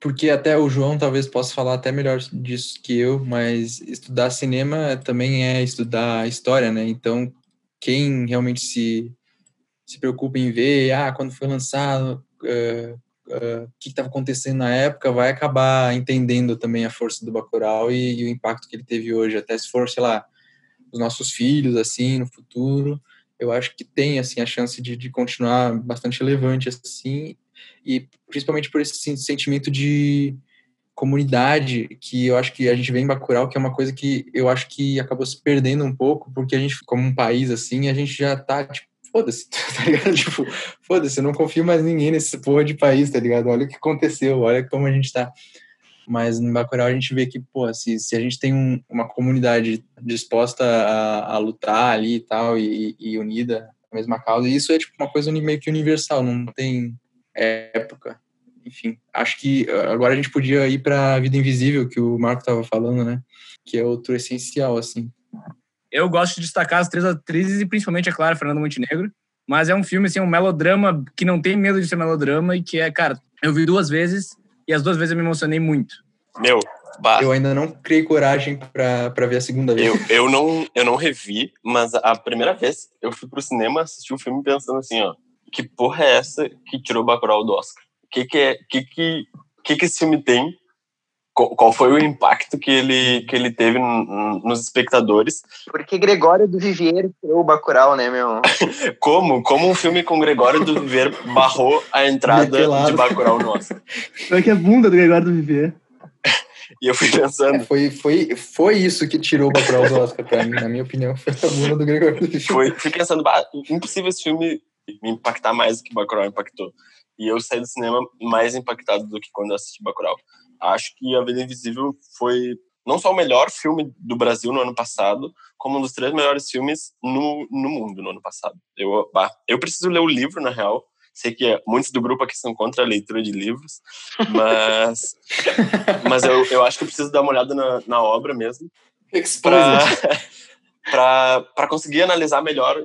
Porque até o João talvez possa falar até melhor disso que eu, mas estudar cinema também é estudar história, né? Então, quem realmente se, se preocupa em ver, ah, quando foi lançado, eh, o que estava acontecendo na época, vai acabar entendendo também a força do Bacurau e, e o impacto que ele teve hoje. Até se for, sei lá, os nossos filhos, assim, no futuro, eu acho que tem, assim, a chance de, de continuar bastante relevante, assim, e principalmente por esse sen- sentimento de comunidade que eu acho que a gente vê em Bacurau, que é uma coisa que eu acho que acabou se perdendo um pouco, porque a gente, como um país assim, a gente já está foda-se, tá ligado? Tipo, foda-se, eu não confio mais ninguém nesse porra de país, tá ligado? Olha o que aconteceu, olha como a gente tá. Mas no Bacurau a gente vê que, pô, se, se a gente tem um, uma comunidade disposta a, a, lutar ali e tal, e, e unida a mesma causa, isso é tipo uma coisa meio que universal, não tem época. Enfim, acho que ah, agora a gente podia ir para a Vida Invisível, que o Marco tava falando, né? Que é outro essencial, assim. Eu gosto de destacar as três atrizes e principalmente, é claro, Fernanda Montenegro. Mas é um filme, assim, um melodrama que não tem medo de ser melodrama e que é, cara, eu vi duas vezes e as duas vezes eu me emocionei muito. Meu, bah. Eu ainda não criei coragem para ver a segunda vez. Eu, eu, não, eu não revi, mas a primeira vez eu fui pro cinema assistir o filme pensando assim, ó, que porra é essa que tirou o Bacurau do Oscar? O que que, é, que, que, que, que esse filme tem qual foi o impacto que ele, que ele teve nos espectadores. Porque Gregório do Vivier criou o Bacurau, né, meu? como? Como um filme com Gregório do Vivier barrou a entrada de Bacurau no Oscar? É que é bunda do Gregório do Vivier. E eu fui pensando... É, foi, foi, foi isso que tirou o Bacurau do Oscar pra mim, na minha opinião. Foi a bunda do Gregório do Vivier. Foi, fui pensando, impossível esse filme me impactar mais do que Bacurau impactou. E eu saí do cinema mais impactado do que quando eu assisti Bacurau acho que A Vida Invisível foi não só o melhor filme do Brasil no ano passado, como um dos três melhores filmes no, no mundo no ano passado. Eu, bah, eu preciso ler o livro, na real. Sei que é, muitos do grupo aqui são contra a leitura de livros, mas, mas eu, eu acho que eu preciso dar uma olhada na, na obra mesmo. Para conseguir analisar melhor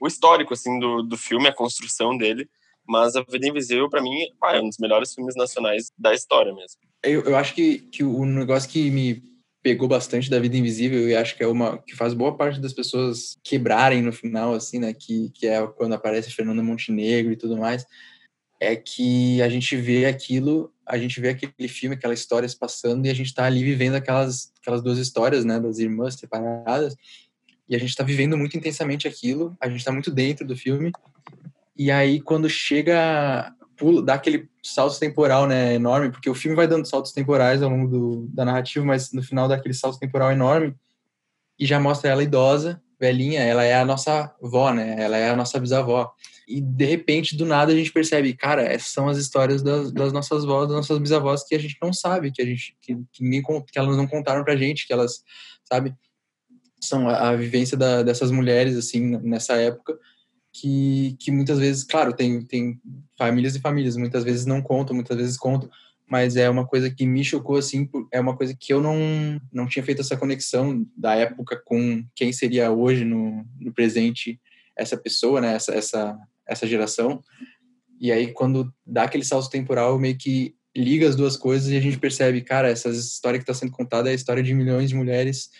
o histórico assim, do, do filme, a construção dele. Mas A Vida Invisível, para mim, é um dos melhores filmes nacionais da história mesmo. Eu, eu acho que, que o negócio que me pegou bastante da Vida Invisível e acho que é uma que faz boa parte das pessoas quebrarem no final, assim, né? Que, que é quando aparece Fernanda Montenegro e tudo mais. É que a gente vê aquilo, a gente vê aquele filme, aquela história se passando e a gente tá ali vivendo aquelas, aquelas duas histórias, né? Das irmãs separadas. E a gente tá vivendo muito intensamente aquilo, a gente tá muito dentro do filme e aí, quando chega, pula, dá aquele salto temporal, né, enorme, porque o filme vai dando saltos temporais ao longo do, da narrativa, mas no final dá aquele salto temporal enorme e já mostra ela idosa, velhinha, ela é a nossa avó, né, ela é a nossa bisavó. E de repente, do nada, a gente percebe, cara, essas são as histórias das, das nossas avós, das nossas bisavós que a gente não sabe, que a gente que, que, ninguém, que elas não contaram pra gente, que elas, sabe, são a, a vivência da, dessas mulheres, assim, nessa época que, que muitas vezes, claro, tem, tem famílias e famílias, muitas vezes não contam, muitas vezes contam, mas é uma coisa que me chocou, assim, é uma coisa que eu não, não tinha feito essa conexão da época com quem seria hoje, no, no presente, essa pessoa, né, essa, essa, essa geração. E aí, quando dá aquele salto temporal, meio que liga as duas coisas e a gente percebe, cara, essa história que está sendo contada é a história de milhões de mulheres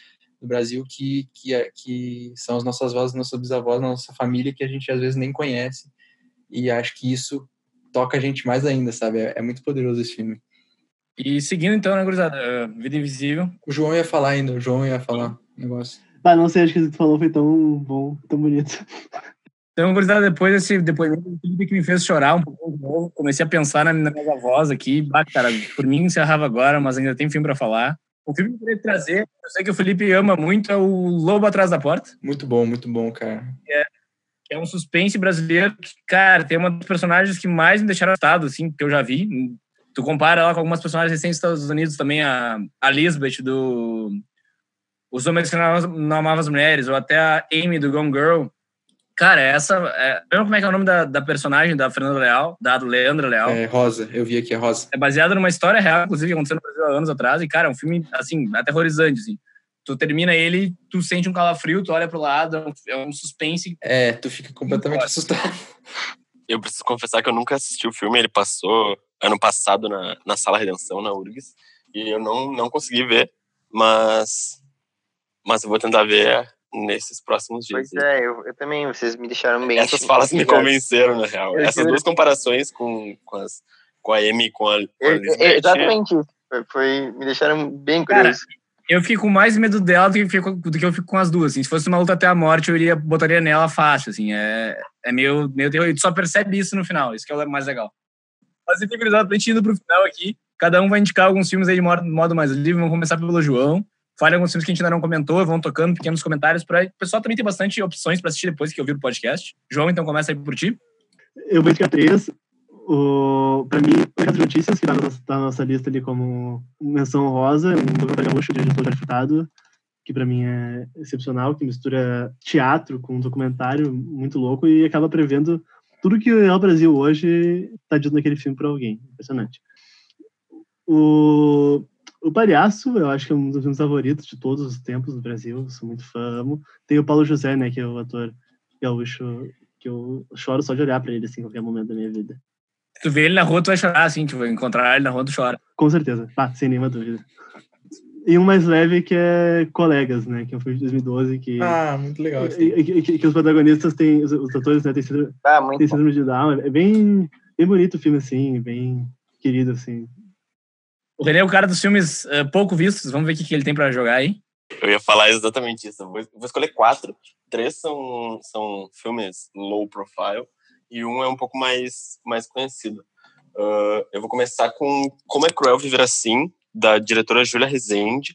do Brasil que, que, é, que são as nossas vozes, nossas bisavós, nossa família, que a gente às vezes nem conhece. E acho que isso toca a gente mais ainda, sabe? É, é muito poderoso esse filme. E seguindo então, né, gurizada? Vida Invisível. O João ia falar ainda, o João ia falar um negócio. Ah, não sei, acho que o que tu falou foi tão bom, tão bonito. Então, gurizada, depois desse depoimento do Felipe que me fez chorar um pouco de novo, comecei a pensar na, na minha voz aqui. Bah, cara, por mim encerrava agora, mas ainda tem filme para falar. O filme que eu queria trazer, eu sei que o Felipe ama muito, é o Lobo Atrás da Porta. Muito bom, muito bom, cara. É, é um suspense brasileiro que, cara, tem uma dos personagens que mais me deixaram assustado, assim, que eu já vi. Tu compara ela com algumas personagens recentes dos Estados Unidos também, a, a Lisbeth do Os Homens que Não Amavam as Mulheres, ou até a Amy do Gone Girl. Cara, essa. É, como é que é o nome da, da personagem da Fernanda Leal, da Leandra Leal? É Rosa, eu vi aqui, é Rosa. É baseada numa história real, inclusive, que aconteceu no Brasil há anos atrás. E, cara, é um filme, assim, aterrorizante, assim. Tu termina ele, tu sente um calafrio, tu olha pro lado, é um, é um suspense. É, tu fica completamente assustado. Eu preciso confessar que eu nunca assisti o filme, ele passou ano passado na, na Sala Redenção, na URGS, e eu não, não consegui ver, mas, mas eu vou tentar ver nesses próximos dias. Pois é, eu, eu também, vocês me deixaram bem. Essas falas me convenceram, na real. Eu Essas duas comparações com, com, as, com a Amy e com a, com a Lisbeth. Exatamente isso. Foi, foi, me deixaram bem curioso. Cara, eu fico com mais medo dela do que, fico, do que eu fico com as duas. Assim. Se fosse uma luta até a morte, eu iria, botaria nela fácil. Assim. É, é meio, meio terror. E tu só percebe isso no final. Isso que é o mais legal. Mas enfim, gurizada, gente indo pro final aqui, cada um vai indicar alguns filmes aí de modo, modo mais livre. Vamos começar pelo João Fale alguns filmes que a gente ainda não comentou, vão tocando pequenos comentários. Pra... O pessoal também tem bastante opções para assistir depois que ouvir o podcast. João, então começa aí por ti. Eu vou indicar três. O, mim, as notícias que tá na, nossa, tá na nossa lista ali como menção rosa, um documentário gaúcho de Jorge Furtado, que para mim é excepcional, que mistura teatro com um documentário muito louco e acaba prevendo tudo que é o Brasil hoje está dito naquele filme para alguém. Impressionante. O, o Palhaço, eu acho que é um dos filmes favoritos de todos os tempos do Brasil, sou muito fã. Amo. Tem o Paulo José, né, que é o ator gaúcho, que eu choro só de olhar para ele, assim, em qualquer momento da minha vida. Tu vê ele na rua, tu vai chorar, assim, tipo, encontrar ele na rua, tu chora. Com certeza, ah, sem nenhuma dúvida. E um mais leve que é Colegas, né? Que é um filme de 2012 que... Ah, muito legal. E, que, que, que, os protagonistas têm, os, os atores, né, têm síndrome, Ah, muito têm síndrome de Down. É bem, bem bonito o filme, assim, bem querido, assim. O René é o cara dos filmes eh, pouco vistos. Vamos ver o que, que ele tem pra jogar aí. Eu ia falar exatamente isso. Vou, vou escolher quatro. Três são, são filmes low profile e um é um pouco mais, mais conhecido. Uh, eu vou começar com Como é Cruel Viver Assim, da diretora Júlia Rezende.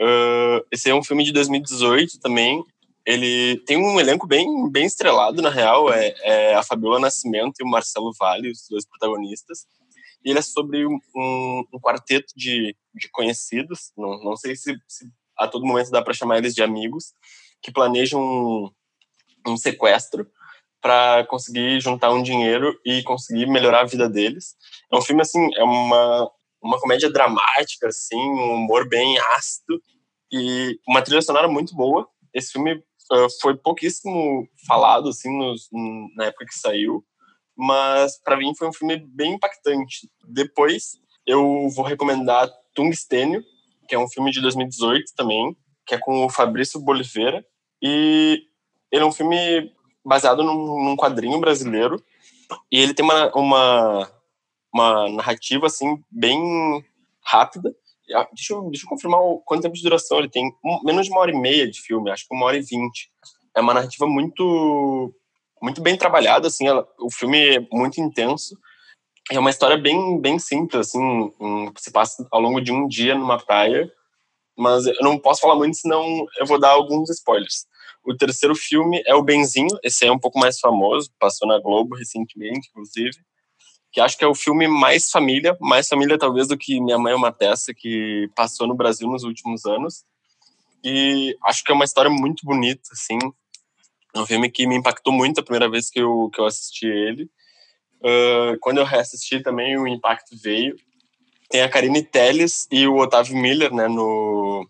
Uh, esse é um filme de 2018 também. Ele tem um elenco bem, bem estrelado, na real. É, é a Fabiola Nascimento e o Marcelo Vale, os dois protagonistas. E ele é sobre um, um quarteto de, de conhecidos, não, não sei se, se a todo momento dá para chamar eles de amigos, que planejam um, um sequestro para conseguir juntar um dinheiro e conseguir melhorar a vida deles. É um filme assim, é uma uma comédia dramática assim, um humor bem ácido e uma trilha sonora muito boa. Esse filme uh, foi pouquíssimo falado assim nos, na época que saiu, mas para mim foi um filme bem impactante. Depois eu vou recomendar Tungstênio, que é um filme de 2018 também, que é com o Fabrício Boliveira e ele é um filme baseado num, num quadrinho brasileiro e ele tem uma, uma, uma narrativa assim bem rápida. Ah, Deixa eu, deixa eu confirmar o, quanto tempo de duração ele tem. Um- menos de uma hora e meia de filme, acho que uma hora e vinte. É uma narrativa muito muito bem trabalhada, assim. ela- o filme é muito intenso. É uma história bem bem simples, assim. se passa ao longo de um dia numa praia. Mas eu não posso falar muito, senão eu vou dar alguns spoilers. O terceiro filme é o Benzinho. Esse aí é um pouco mais famoso, passou na Globo recentemente, inclusive. Que acho que é o filme mais família, mais família talvez do que Minha Mãe é uma Peça, que passou no Brasil nos últimos anos. E acho que é uma história muito bonita, assim. É um filme que me impactou muito a primeira vez que eu, que eu assisti ele. Ah, quando eu reassisti também, o impacto veio. Tem a Karine Telles e o Otávio Miller, né, no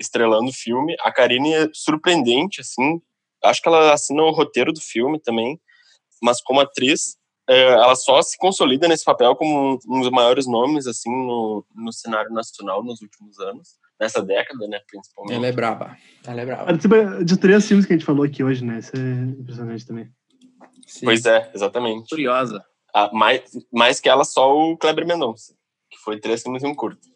estrelando o filme. A Karine é surpreendente, assim. Acho que ela assina o roteiro do filme também, mas como atriz, é, ela só se consolida nesse papel como um dos maiores nomes, assim, no, no cenário nacional nos últimos anos, nessa década, né, principalmente. Ela é braba. Ela é braba. Participa de três filmes que a gente falou aqui hoje, né? Isso é impressionante também. Sim. Pois é, exatamente. Curiosa. Ah, mais, mais que ela, só o Kleber Mendonça, que foi três filmes e um curto.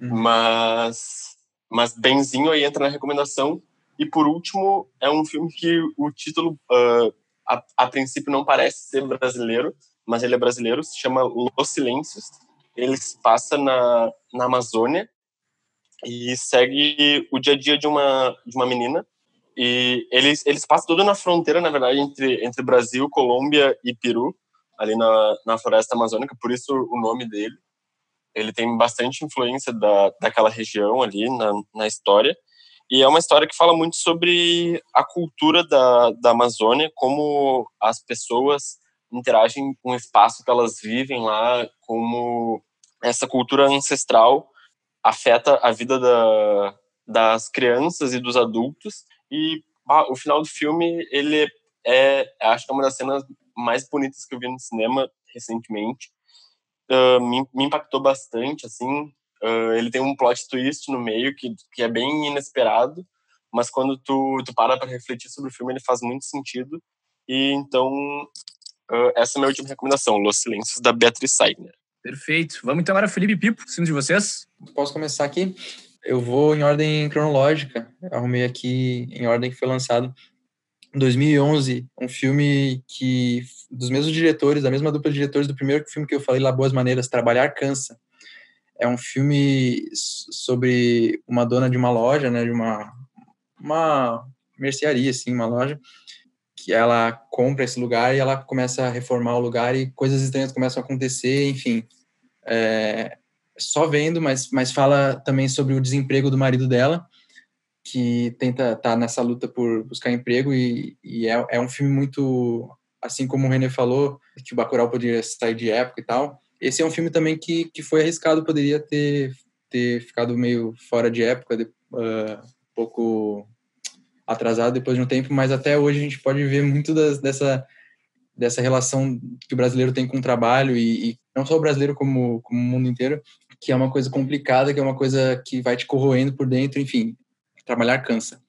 Uhum. Mas, mas Benzinho aí entra na recomendação. E por último, é um filme que o título, ah, a, a princípio, não parece ser brasileiro, mas ele é brasileiro, se chama Los Silêncios. Ele se passa na, na Amazônia e segue o dia a dia de uma, de uma menina. E eles, eles passam tudo na fronteira, na verdade, entre, entre Brasil, Colômbia e Peru, ali na, na floresta amazônica, por isso o nome dele. Ele tem bastante influência da, daquela região ali na, na história. E é uma história que fala muito sobre a cultura da, da Amazônia, como as pessoas interagem com o espaço que elas vivem lá, como essa cultura ancestral afeta a vida da, das crianças e dos adultos. E o final do filme, ele é, acho que é uma das cenas mais bonitas que eu vi no cinema recentemente. Ah, me, me impactou bastante, assim. Ah, ele tem um plot twist no meio que, que é bem inesperado, mas quando tu, tu para para refletir sobre o filme, ele faz muito sentido. E então, ah, essa é a minha última recomendação, Los Silêncios, da Beatriz Saigner. Perfeito. Vamos então agora, Felipe Pipo, filme de vocês. Posso começar aqui? Eu vou em ordem cronológica. Arrumei aqui em ordem que foi lançado em 2011, um filme que dos mesmos diretores, da mesma dupla de diretores do primeiro filme que eu falei, lá Boas Maneiras, Trabalhar Cansa. É um filme sobre uma dona de uma loja, né, de uma, uma mercearia, assim, uma loja, que ela compra esse lugar e ela começa a reformar o lugar e coisas estranhas começam a acontecer, enfim. É, só vendo, mas, mas fala também sobre o desemprego do marido dela, que tenta tá nessa luta por buscar emprego e, e é, é um filme muito, assim como o René falou, que o Bacurau poderia sair de época e tal, esse é um filme também que, que foi arriscado, poderia ter, ter ficado meio fora de época, de, uh, um pouco atrasado depois de um tempo, mas até hoje a gente pode ver muito das, dessa, dessa relação que o brasileiro tem com o trabalho e, e, não só o brasileiro como, como o mundo inteiro, que é uma coisa complicada, que é uma coisa que vai te corroendo por dentro, enfim, trabalhar cansa.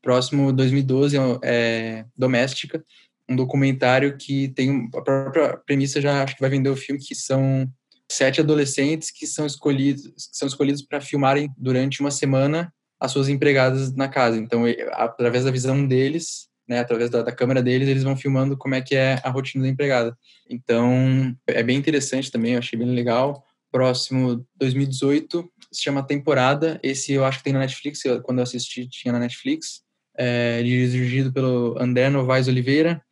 Próximo, 2012, é, é Doméstica, um documentário que tem a própria premissa já acho que vai vender o filme que são sete adolescentes que são escolhidos que são escolhidos para filmarem durante uma semana as suas empregadas na casa. Então, através da visão deles, né, através da, da, câmera deles, eles vão filmando como é que é a rotina da empregada. Então, é bem interessante também, eu achei bem legal. Próximo, 2018, se chama Temporada. Esse eu acho que tem na Netflix, eu, quando eu assisti tinha na Netflix. É, dirigido pelo André Novaes Oliveira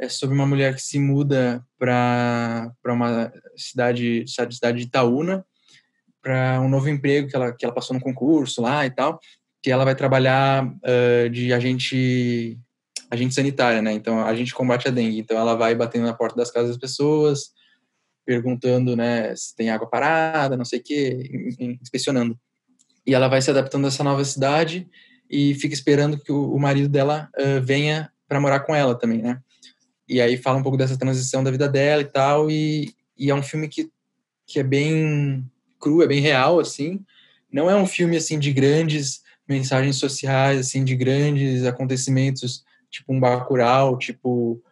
é sobre uma mulher que se muda para uma cidade, cidade de Itaúna, para um novo emprego que ela, que ela passou no concurso lá e tal, que ela vai trabalhar uh, de agente agente sanitária, né? Então a gente combate a dengue. Então ela vai batendo na porta das casas das pessoas, perguntando, né, se tem água parada, não sei o quê, inspecionando. E ela vai se adaptando a essa nova cidade e fica esperando que o, o marido dela uh, venha para morar com ela também, né? E aí fala um pouco dessa transição da vida dela e tal, e, e é um filme que, que é bem cru, é bem real, assim. Não é um filme, assim, de grandes mensagens sociais, assim, de grandes acontecimentos, tipo um Bacurau, tipo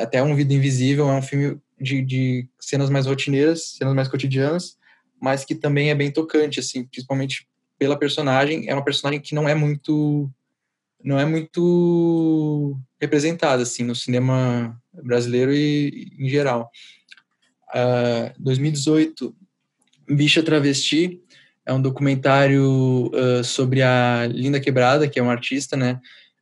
até um Vida Invisível, é um filme de, de cenas mais rotineiras, cenas mais cotidianas, mas que também é bem tocante, assim, principalmente pela personagem. É uma personagem que não é muito não é muito representada assim no cinema brasileiro e em geral. Uh, 2018, Bicha Travesti é um documentário uh, sobre a Linda Quebrada, que é uma artista, né?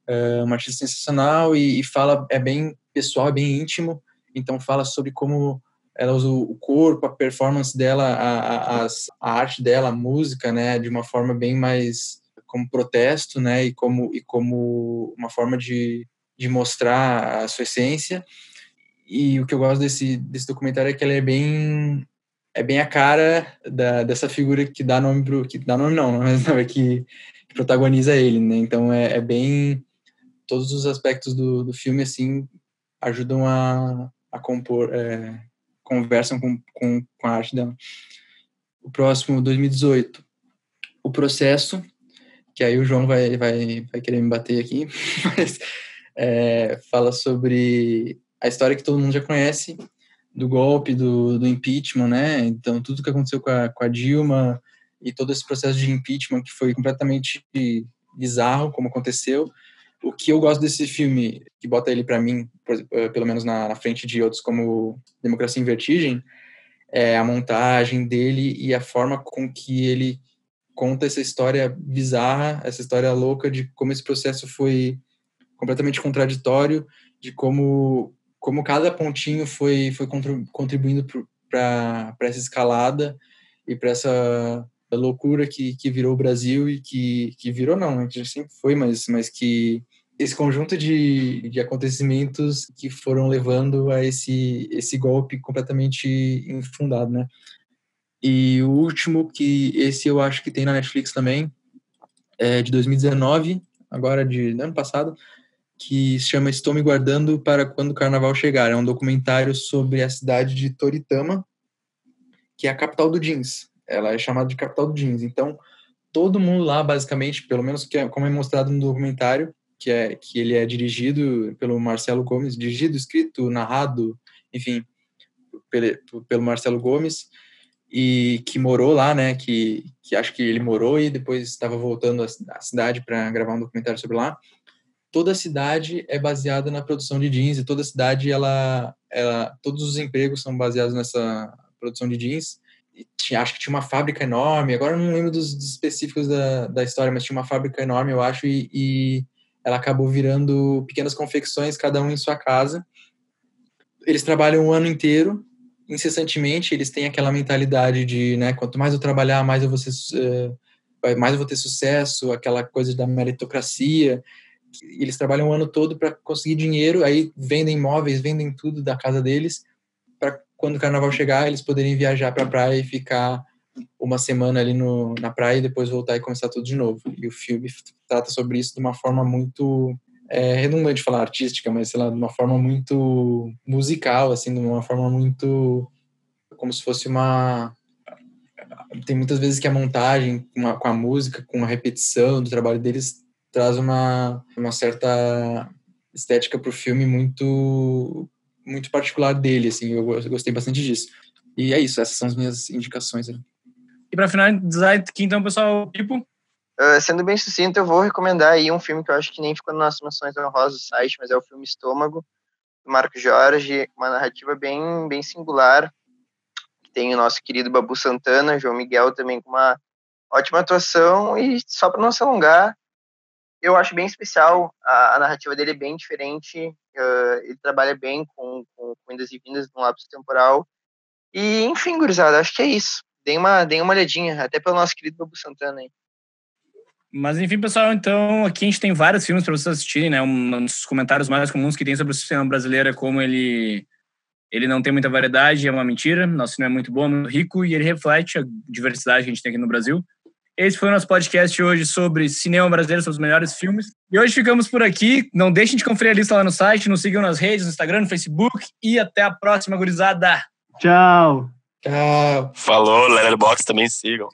Uh, uma artista sensacional e, e, fala é bem pessoal, é bem íntimo. Então fala sobre como ela usa o corpo, a performance dela, a, a, a arte dela, a música, né? De uma forma bem mais como protesto, né, e como e como uma forma de, de mostrar a sua essência. E o que eu gosto desse desse documentário é que ele é bem é bem a cara da, dessa figura que dá nome pro que dá nome não, mas não, é que, que protagoniza ele, né? Então é, é bem todos os aspectos do, do filme assim ajudam a, a compor é, conversam com, com, com a arte dela. O próximo, 2018, o processo, que aí o João vai, vai, vai querer me bater aqui, mas é, fala sobre a história que todo mundo já conhece do golpe, do, do impeachment, né? Então, tudo que aconteceu com a, com a Dilma e todo esse processo de impeachment que foi completamente bizarro como aconteceu. O que eu gosto desse filme, que bota ele para mim, eh, pelo menos na, na, frente de outros como Democracia em Vertigem, é a montagem dele e a forma com que ele conta essa história bizarra, essa história louca de como esse processo foi completamente contraditório, de como como cada pontinho foi foi contribuindo para essa escalada e para essa loucura que, que virou o Brasil e que, que virou não, né, que sempre foi, mas, mas que esse conjunto de, de acontecimentos que foram levando a esse, esse golpe completamente infundado, né? E o último, que esse eu acho que tem na Netflix também, é de 2019, agora de ano passado, que se chama Estou Me Guardando para Quando o Carnaval Chegar. É um documentário sobre a cidade de Toritama, que é a capital do jeans. Ela é chamada de capital do jeans. Então, todo mundo lá, basicamente, pelo menos que é, como é mostrado no documentário, que é que ele é dirigido pelo Marcelo Gomes, dirigido, escrito, narrado, enfim, pelo, pelo Marcelo Gomes, e que morou lá, né? Que, que acho que ele morou e depois estava voltando à cidade para gravar um documentário sobre lá. Toda a cidade é baseada na produção de jeans e toda a cidade ela, ela todos os empregos são baseados nessa produção de jeans tinha, acho que tinha uma fábrica enorme, agora não lembro dos, específicos da, da história, mas tinha uma fábrica enorme, eu acho, e, e ela acabou virando pequenas confecções, cada um em sua casa. Eles trabalham o ano inteiro, incessantemente, eles têm aquela mentalidade de, né, quanto mais eu trabalhar, mais eu vou, ser, uh, mais eu vou ter sucesso, aquela coisa da meritocracia. Eles trabalham o ano todo para conseguir dinheiro, aí vendem imóveis, vendem tudo da casa deles, para quando o carnaval chegar, eles poderem viajar para a praia e ficar uma semana ali no, na praia e depois voltar e começar tudo de novo. E o filme trata sobre isso de uma forma muito é redundante falar artística, mas sei lá, de uma forma muito musical, assim, de uma forma muito como se fosse uma tem muitas vezes que a montagem uma, com a música, com a repetição do trabalho deles traz uma, uma certa estética para o filme muito muito particular dele, assim, eu gostei bastante disso. E é isso, essas são as minhas indicações. Né? E para finalizar aqui, então, pessoal, tipo... Uh, sendo bem sucinto, eu vou recomendar aí um filme que eu acho que nem ficou nas noções honrosas do site, mas é o filme Estômago, do Marco Jorge, uma narrativa bem, bem singular, que tem o nosso querido Babu Santana, João Miguel também com uma ótima atuação, e só para não se alongar, eu acho bem especial, a, a narrativa dele é bem diferente, uh, ele trabalha bem com, com, com indas e vindas num lapso temporal, e enfim, gurizada, acho que é isso deem uma, deem uma olhadinha, até pelo nosso querido Babu Santana aí. Mas enfim, pessoal, então aqui a gente tem vários filmes para vocês assistirem, né? Um dos comentários mais comuns que tem sobre o cinema brasileiro é como ele ele não tem muita variedade, é uma mentira. Nosso cinema é muito bom, muito rico e ele reflete a diversidade que a gente tem aqui no Brasil. Esse foi o nosso podcast hoje sobre cinema brasileiro, sobre os melhores filmes. E hoje ficamos por aqui. Não deixem de conferir a lista lá no site, nos sigam nas redes, no Instagram, no Facebook e até a próxima, gurizada. Tchau. Tchau. Falou, Letterboxd também sigam.